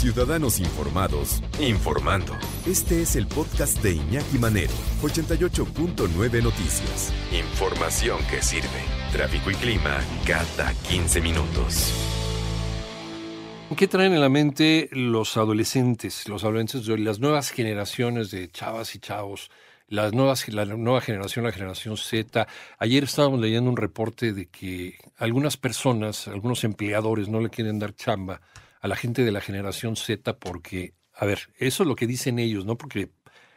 Ciudadanos informados, informando. Este es el podcast de Iñaki Manero, 88.9 Noticias. Información que sirve. Tráfico y clima cada 15 minutos. ¿Qué traen en la mente los adolescentes, los adolescentes de hoy, las nuevas generaciones de chavas y chavos, las nuevas, la nueva generación, la generación Z? Ayer estábamos leyendo un reporte de que algunas personas, algunos empleadores no le quieren dar chamba a la gente de la generación Z porque, a ver, eso es lo que dicen ellos, no porque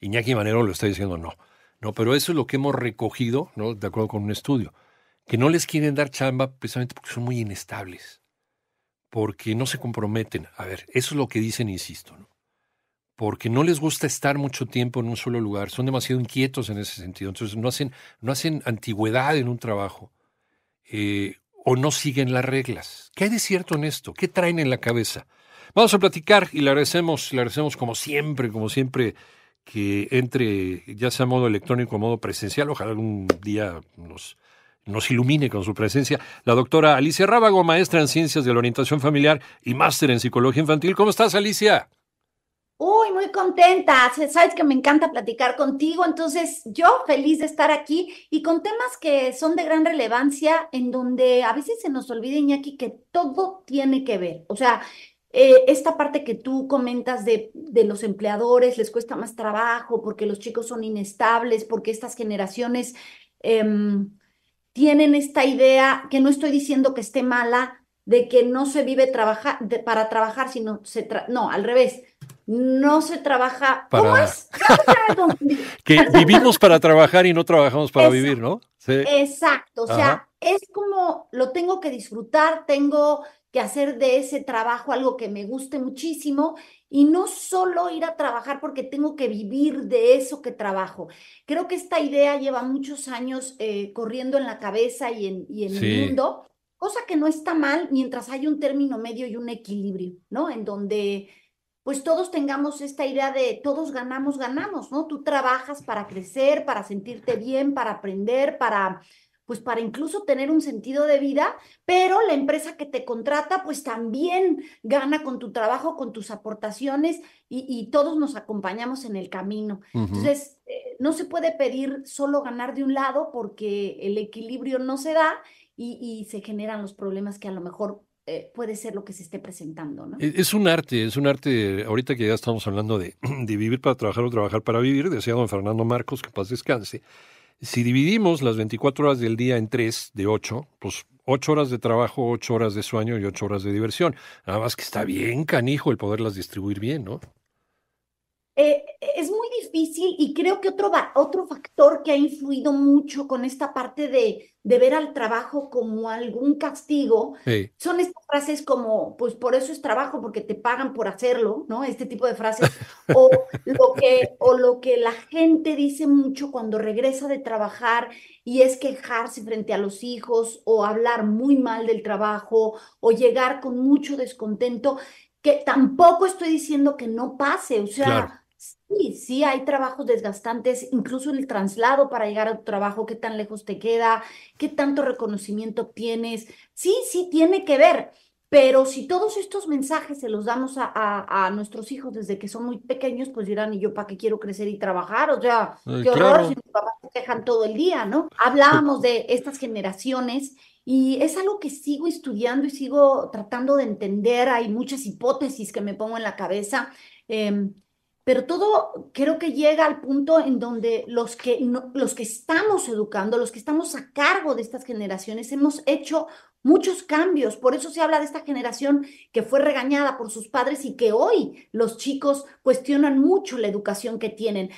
Iñaki Manero lo está diciendo, no. No, pero eso es lo que hemos recogido, ¿no? De acuerdo con un estudio, que no les quieren dar chamba precisamente porque son muy inestables porque no se comprometen. A ver, eso es lo que dicen, insisto, ¿no? Porque no les gusta estar mucho tiempo en un solo lugar, son demasiado inquietos en ese sentido, entonces no hacen, no hacen antigüedad en un trabajo eh, o no siguen las reglas. ¿Qué hay de cierto en esto? ¿Qué traen en la cabeza? Vamos a platicar y le agradecemos, le agradecemos como siempre, como siempre, que entre ya sea modo electrónico o modo presencial. Ojalá algún día nos nos ilumine con su presencia la doctora Alicia Rábago, maestra en Ciencias de la Orientación Familiar y máster en Psicología Infantil. ¿Cómo estás, Alicia? Uy, muy contenta. Sabes que me encanta platicar contigo, entonces yo feliz de estar aquí y con temas que son de gran relevancia, en donde a veces se nos olvida, Iñaki, que todo tiene que ver. O sea, eh, esta parte que tú comentas de, de los empleadores, les cuesta más trabajo porque los chicos son inestables, porque estas generaciones... Em, tienen esta idea, que no estoy diciendo que esté mala, de que no se vive trabajar para trabajar, sino se no, al revés. No se trabaja para... ¿Cómo es? que vivimos para trabajar y no trabajamos para vivir, ¿no? Sí. Exacto, o sea, es como lo tengo que disfrutar, tengo que hacer de ese trabajo algo que me guste muchísimo y no solo ir a trabajar porque tengo que vivir de eso que trabajo. Creo que esta idea lleva muchos años eh, corriendo en la cabeza y en, y en el mundo, cosa que no está mal mientras hay un término medio y un equilibrio, ¿no? En donde pues todos tengamos esta idea de todos ganamos, ganamos, ¿no? Tú trabajas para crecer, para sentirte bien, para aprender, para pues para incluso tener un sentido de vida, pero la empresa que te contrata pues también gana con tu trabajo, con tus aportaciones y, todos nos acompañamos en el camino. Entonces, eh, no se puede pedir solo ganar de un lado porque el equilibrio no se da y, se generan los problemas que a lo mejor eh, puede ser lo que se esté presentando. ¿no? E, es un arte, es un arte, ahorita que ya estamos hablando de, de vivir para trabajar o trabajar para vivir, decía don Fernando Marcos, que paz descanse. Si dividimos las 24 horas del día en tres de ocho, pues ocho horas de trabajo, ocho horas de sueño y ocho horas de diversión. Nada más que está bien canijo el poderlas distribuir bien, ¿no? Eh, es muy difícil y creo que otro, otro factor que ha influido mucho con esta parte de, de ver al trabajo como algún castigo son estas frases como, pues por eso es trabajo, porque te pagan por hacerlo, ¿no? Este tipo de frases. o, lo que, o lo que la gente dice mucho cuando regresa de trabajar y es quejarse frente a los hijos o hablar muy mal del trabajo o llegar con mucho descontento, que tampoco estoy diciendo que no pase, o sea... Sí, sí, hay trabajos desgastantes, incluso en el traslado para llegar a tu trabajo, qué tan lejos te queda, qué tanto reconocimiento obtienes. Sí, sí, tiene que ver, pero si todos estos mensajes se los damos a, a, nuestros hijos desde que son muy pequeños, pues dirán, ¿y yo para qué quiero crecer y trabajar? O sea, qué horror si mis papás se quejan todo el día, ¿no? Hablábamos de estas generaciones y es algo que sigo estudiando y sigo tratando de entender. Hay muchas hipótesis que me pongo en la cabeza. Eh, pero todo creo que llega al punto en donde los que, los que estamos educando, los que estamos a cargo de estas generaciones, hemos hecho muchos cambios. Por eso se habla de esta generación que fue regañada por sus padres y que hoy los chicos cuestionan mucho la educación que tienen.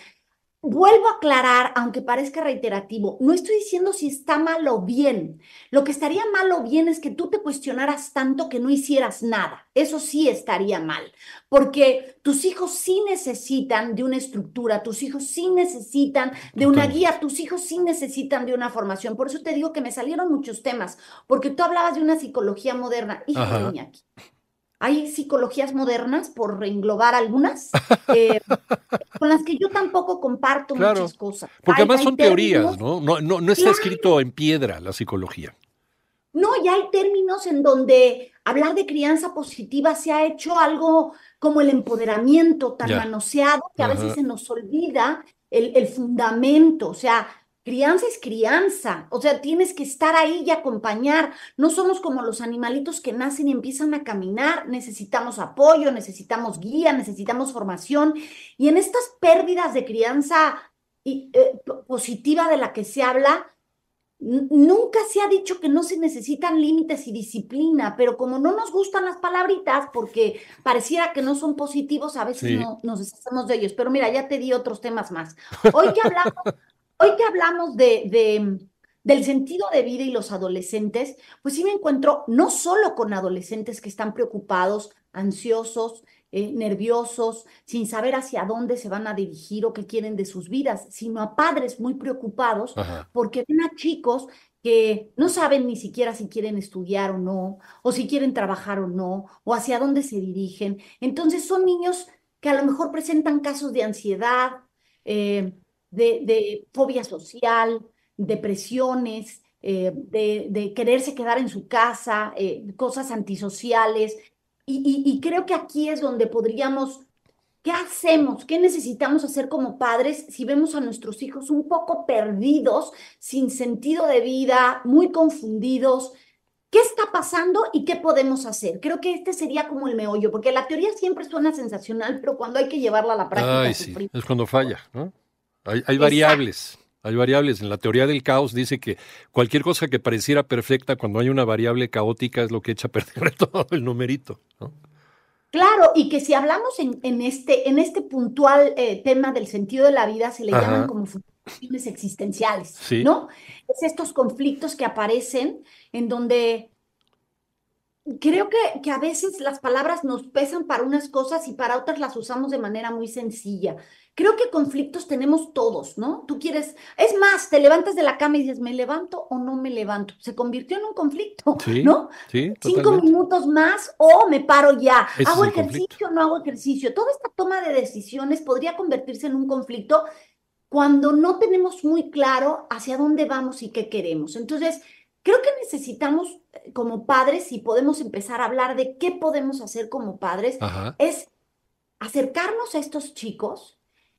Vuelvo a aclarar, aunque parezca reiterativo, no estoy diciendo si está mal o bien. Lo que estaría mal o bien es que tú te cuestionaras tanto que no hicieras nada. Eso sí estaría mal, porque tus hijos sí necesitan de una estructura, tus hijos sí necesitan de una guía, tus hijos sí necesitan de una formación. Por eso te digo que me salieron muchos temas, porque tú hablabas de una psicología moderna. Hijo de. Hay psicologías modernas, por reenglobar algunas, eh, con las que yo tampoco comparto muchas cosas. Porque además son teorías, ¿no? No, no, no está escrito en piedra la psicología. No, ya hay términos en donde hablar de crianza positiva se ha hecho algo como el empoderamiento tan manoseado que a veces se nos olvida el, el fundamento. O sea, Crianza es crianza, o sea, tienes que estar ahí y acompañar. No somos como los animalitos que nacen y empiezan a caminar, necesitamos apoyo, necesitamos guía, necesitamos formación. Y en estas pérdidas de crianza eh, positiva de la que se habla, nunca se ha dicho que no se necesitan límites y disciplina, pero como no nos gustan las palabritas porque pareciera que no son positivos, a veces no nos deshacemos de ellos. Pero mira, ya te di otros temas más. Hoy que hablamos Hoy que hablamos de, del sentido de vida y los adolescentes, pues sí me encuentro no solo con adolescentes que están preocupados, ansiosos, eh, nerviosos, sin saber hacia dónde se van a dirigir o qué quieren de sus vidas, sino a padres muy preocupados porque ven a chicos que no saben ni siquiera si quieren estudiar o no, o si quieren trabajar o no, o hacia dónde se dirigen. Entonces son niños que a lo mejor presentan casos de ansiedad, eh, de, fobia social, depresiones, eh, de, quererse quedar en su casa, eh, cosas antisociales. Y, creo que aquí es donde podríamos, ¿qué hacemos? ¿Qué necesitamos hacer como padres si vemos a nuestros hijos un poco perdidos, sin sentido de vida, muy confundidos? ¿Qué está pasando y qué podemos hacer? Creo que este sería como el meollo, porque la teoría siempre suena sensacional, pero cuando hay que llevarla a la práctica... es cuando falla, ¿no? Hay, variables. Hay variables. En la teoría del caos dice que cualquier cosa que pareciera perfecta cuando hay una variable caótica es lo que echa a perder todo el numerito. Claro, y que si hablamos en, en este, en este puntual eh, tema del sentido de la vida, se le llaman como funciones existenciales, ¿no? Es estos conflictos que aparecen en donde creo que, que, a veces las palabras nos pesan para unas cosas y para otras las usamos de manera muy sencilla. Creo que conflictos tenemos todos, ¿no? Tú quieres, es más, te levantas de la cama y dices, ¿me levanto o no me levanto? Se convirtió en un conflicto, ¿no? Sí, Cinco minutos más o me paro ya. ¿Hago ejercicio o no hago ejercicio? Toda esta toma de decisiones podría convertirse en un conflicto cuando no tenemos muy claro hacia dónde vamos y qué queremos. Entonces, creo que necesitamos eh, como padres, si podemos empezar a hablar de qué podemos hacer como padres, es acercarnos a estos chicos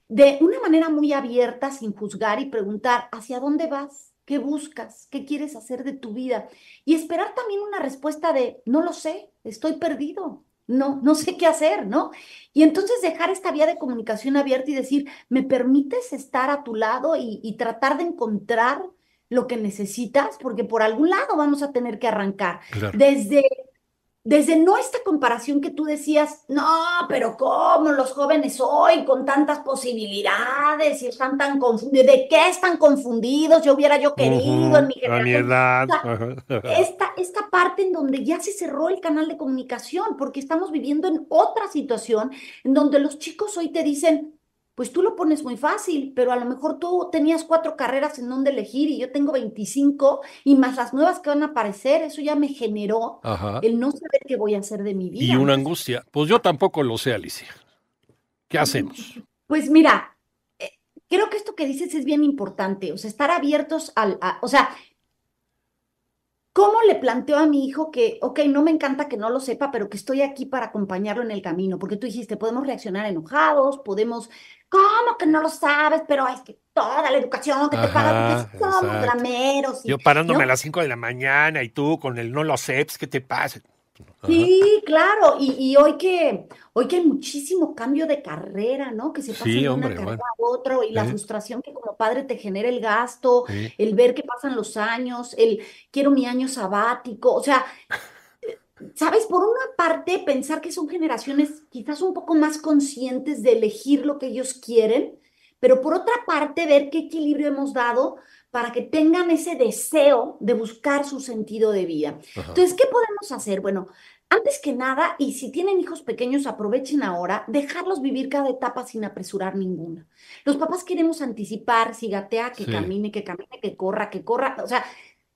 de una manera muy abierta, sin juzgar y preguntar, ¿hacia dónde vas? ¿Qué buscas? ¿Qué quieres hacer de tu vida? Y esperar también una respuesta de, no lo sé, estoy perdido, no, no sé qué hacer, ¿no? Y entonces dejar esta vía de comunicación abierta y decir, ¿me permites estar a tu lado y, tratar de encontrar lo que necesitas? Porque por algún lado vamos a tener que arrancar. Desde desde no esta comparación que tú decías, no, pero ¿cómo los jóvenes hoy con tantas posibilidades y están tan confundidos? ¿De qué están confundidos? Yo hubiera yo querido en mi generación. esta, esta parte en donde ya se cerró el canal de comunicación, porque estamos viviendo en otra situación en donde los chicos hoy te dicen, pues tú lo pones muy fácil, pero a lo mejor tú tenías cuatro carreras en donde elegir y yo tengo 25 y más las nuevas que van a aparecer, eso ya me generó el no saber qué voy a hacer de mi vida. Y una angustia. Pues yo tampoco lo sé, Alicia. ¿Qué hacemos? Pues mira, eh, creo que esto que dices es bien importante, o sea, estar abiertos al, o sea, ¿Cómo le planteo a mi hijo que, ok, no me encanta que no lo sepa, pero que estoy aquí para acompañarlo en el camino? Porque tú dijiste, podemos reaccionar enojados, podemos, ¿cómo que no lo sabes? Pero es que toda la educación que te paga, porque somos drameros. Yo parándome a las 5 de la mañana y tú con el no lo sé, ¿qué te pasa? Sí, claro, y, hoy que hoy que hay muchísimo cambio de carrera, ¿no? Que se pasa de una carrera a otra y la frustración que como padre te genera el gasto, el ver que pasan los años, el quiero mi año sabático, o sea, sabes, por una parte pensar que son generaciones quizás un poco más conscientes de elegir lo que ellos quieren, pero por otra parte ver qué equilibrio hemos dado para que tengan ese deseo de buscar su sentido de vida. Entonces, ¿qué podemos hacer? Bueno, antes que nada, y si tienen hijos pequeños, aprovechen ahora, dejarlos vivir cada etapa sin apresurar ninguna. Los papás queremos anticipar, si gatea, que camine, que camine, que corra, que corra. O sea,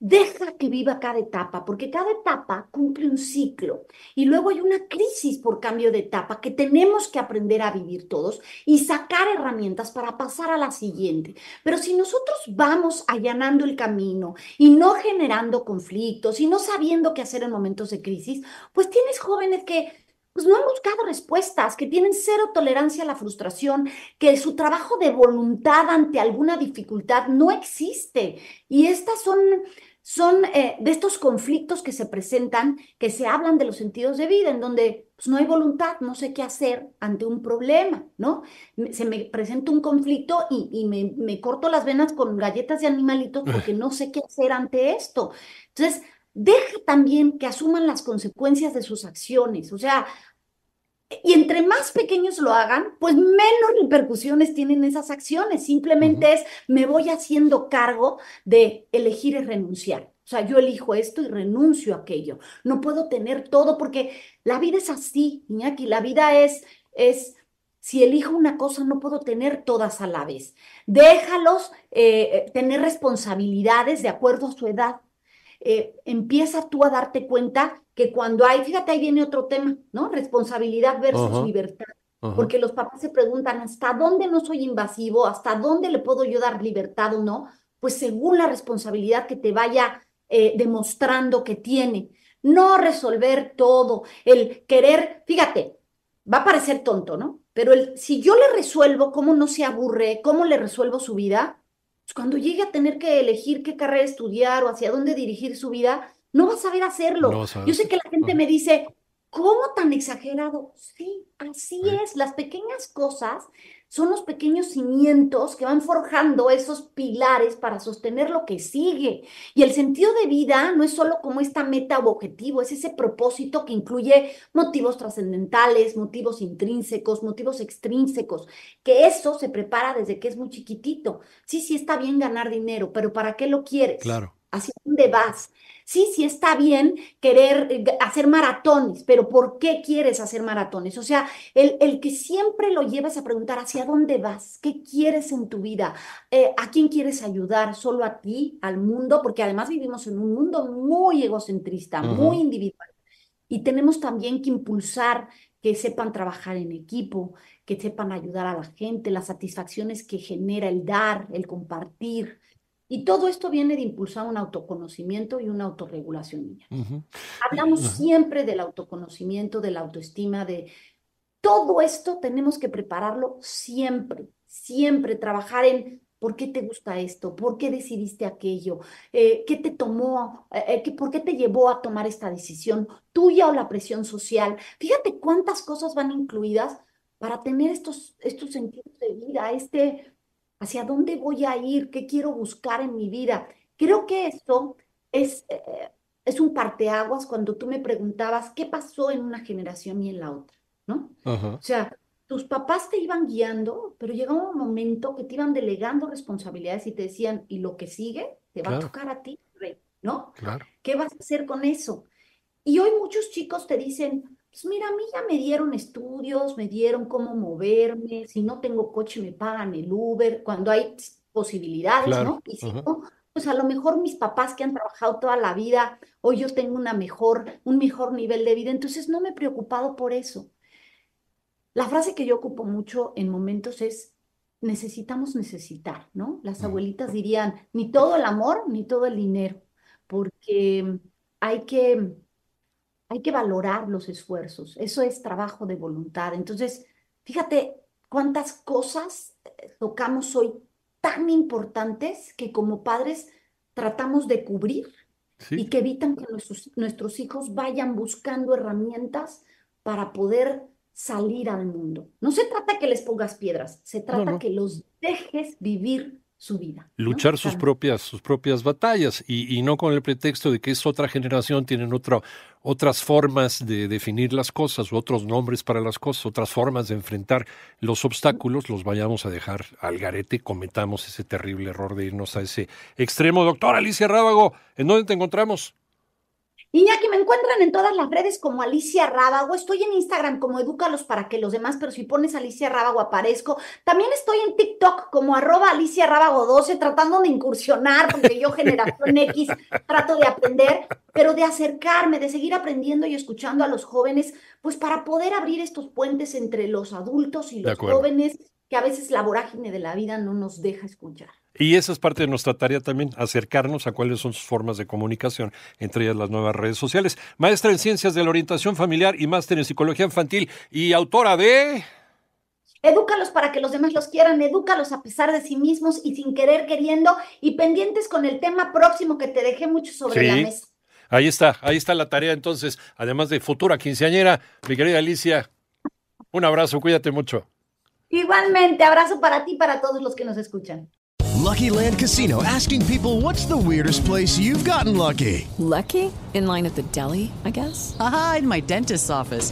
Deja que viva cada etapa, porque cada etapa cumple un ciclo y luego hay una crisis por cambio de etapa que tenemos que aprender a vivir todos y sacar herramientas para pasar a la siguiente. Pero si nosotros vamos allanando el camino y no generando conflictos y no sabiendo qué hacer en momentos de crisis, pues tienes jóvenes que pues no han buscado respuestas, que tienen cero tolerancia a la frustración, que su trabajo de voluntad ante alguna dificultad no existe. Y estas son son eh, de estos conflictos que se presentan, que se hablan de los sentidos de vida, en donde pues, no hay voluntad, no sé qué hacer ante un problema, ¿no? Se me presenta un conflicto y, me, me, corto las venas con galletas de animalitos porque no sé qué hacer ante esto. Entonces, deja también que asuman las consecuencias de sus acciones, o sea, y entre más pequeños lo hagan, pues menos repercusiones tienen esas acciones. Simplemente es, me voy haciendo cargo de elegir y renunciar. O sea, yo elijo esto y renuncio a aquello. No puedo tener todo porque la vida es así, Iñaki. La vida es, es, si elijo una cosa, no puedo tener todas a la vez. Déjalos eh, eh, tener responsabilidades de acuerdo a su edad. Eh, empieza tú a darte cuenta que cuando hay, fíjate, ahí viene otro tema, ¿no? Responsabilidad versus libertad. Porque los papás se preguntan, ¿hasta dónde no soy invasivo? ¿Hasta dónde le puedo yo dar libertad o no? Pues según la responsabilidad que te vaya eh, demostrando que tiene. No resolver todo, el querer, fíjate, va a parecer tonto, ¿no? Pero el, si yo le resuelvo cómo no se aburre, cómo le resuelvo su vida, pues cuando llegue a tener que elegir qué carrera estudiar o hacia dónde dirigir su vida, no va a saber hacerlo. Yo sé que la gente me dice, ¿cómo tan exagerado? Sí, así es. Las pequeñas cosas son los pequeños cimientos que van forjando esos pilares para sostener lo que sigue. Y el sentido de vida no es solo como esta meta o objetivo, es ese propósito que incluye motivos trascendentales, motivos intrínsecos, motivos extrínsecos, que eso se prepara desde que es muy chiquitito. Sí, sí está bien ganar dinero, pero ¿para qué lo quieres? Claro. ¿Hacia dónde vas? Sí, sí está bien querer eh, hacer maratones, pero ¿por qué quieres hacer maratones? O sea, el, el que siempre lo llevas a preguntar hacia dónde vas, qué quieres en tu vida, eh, a quién quieres ayudar, solo a ti, al mundo, porque además vivimos en un mundo muy egocentrista, muy individual. Y tenemos también que impulsar que sepan trabajar en equipo, que sepan ayudar a la gente, las satisfacciones que genera el dar, el compartir. Y todo esto viene de impulsar un autoconocimiento y una autorregulación. Hablamos siempre del autoconocimiento, de la autoestima, de todo esto tenemos que prepararlo siempre, siempre, trabajar en por qué te gusta esto, por qué decidiste aquello, eh, qué te tomó, eh, por qué te llevó a tomar esta decisión, tuya o la presión social. Fíjate cuántas cosas van incluidas para tener estos, estos sentidos de vida, este hacia dónde voy a ir, qué quiero buscar en mi vida. Creo que esto es, eh, es un parteaguas cuando tú me preguntabas qué pasó en una generación y en la otra, ¿no? O sea, tus papás te iban guiando, pero llegaba un momento que te iban delegando responsabilidades y te decían, y lo que sigue te va a tocar a ti, rey, ¿no? Claro. ¿Qué vas a hacer con eso? Y hoy muchos chicos te dicen, pues mira, a mí ya me dieron estudios, me dieron cómo moverme, si no tengo coche me pagan el Uber, cuando hay posibilidades, ¿no? Y si no, pues a lo mejor mis papás que han trabajado toda la vida, hoy yo tengo una mejor, un mejor nivel de vida, entonces no me he preocupado por eso. La frase que yo ocupo mucho en momentos es, necesitamos necesitar, ¿no? Las abuelitas dirían, ni todo el amor, ni todo el dinero, porque hay que hay que valorar los esfuerzos. Eso es trabajo de voluntad. Entonces, fíjate cuántas cosas eh, tocamos hoy tan importantes que como padres tratamos de cubrir y que evitan que nuestros, nuestros hijos vayan buscando herramientas para poder salir al mundo. No se trata que les pongas piedras, se trata que los dejes vivir su vida. Luchar sus propias, sus propias batallas y, no con el pretexto de que es otra generación, tienen otra, otras formas de definir las cosas, otros nombres para las cosas, otras formas de enfrentar los obstáculos, los vayamos a dejar al garete, cometamos ese terrible error de irnos a ese extremo. Doctor Alicia Rábago, ¿en dónde te encontramos? Iñaki, me encuentran en todas las redes como Alicia Rábago. Estoy en Instagram como Edúcalos para que los demás, pero si pones Alicia Rábago aparezco. También estoy en TikTok como arroba Alicia Rábago 12, tratando de incursionar, porque yo, generación X, trato de aprender, pero de acercarme, de seguir aprendiendo y escuchando a los jóvenes, pues para poder abrir estos puentes entre los adultos y los jóvenes que a veces la vorágine de la vida no nos deja escuchar. Y esa es parte de nuestra tarea también, acercarnos a cuáles son sus formas de comunicación, entre ellas las nuevas redes sociales. Maestra en Ciencias de la Orientación Familiar y máster en Psicología Infantil y autora de... Edúcalos para que los demás los quieran, edúcalos a pesar de sí mismos y sin querer queriendo y pendientes con el tema próximo que te dejé mucho sobre la mesa. Ahí está, ahí está la tarea entonces, además de futura quinceañera, mi querida Alicia, un abrazo, cuídate mucho. Igualmente, abrazo para ti y para todos los que nos escuchan. Lucky Land Casino asking people what's the weirdest place you've gotten lucky? Lucky? In line at the deli, I guess. Aha, in my dentist's office.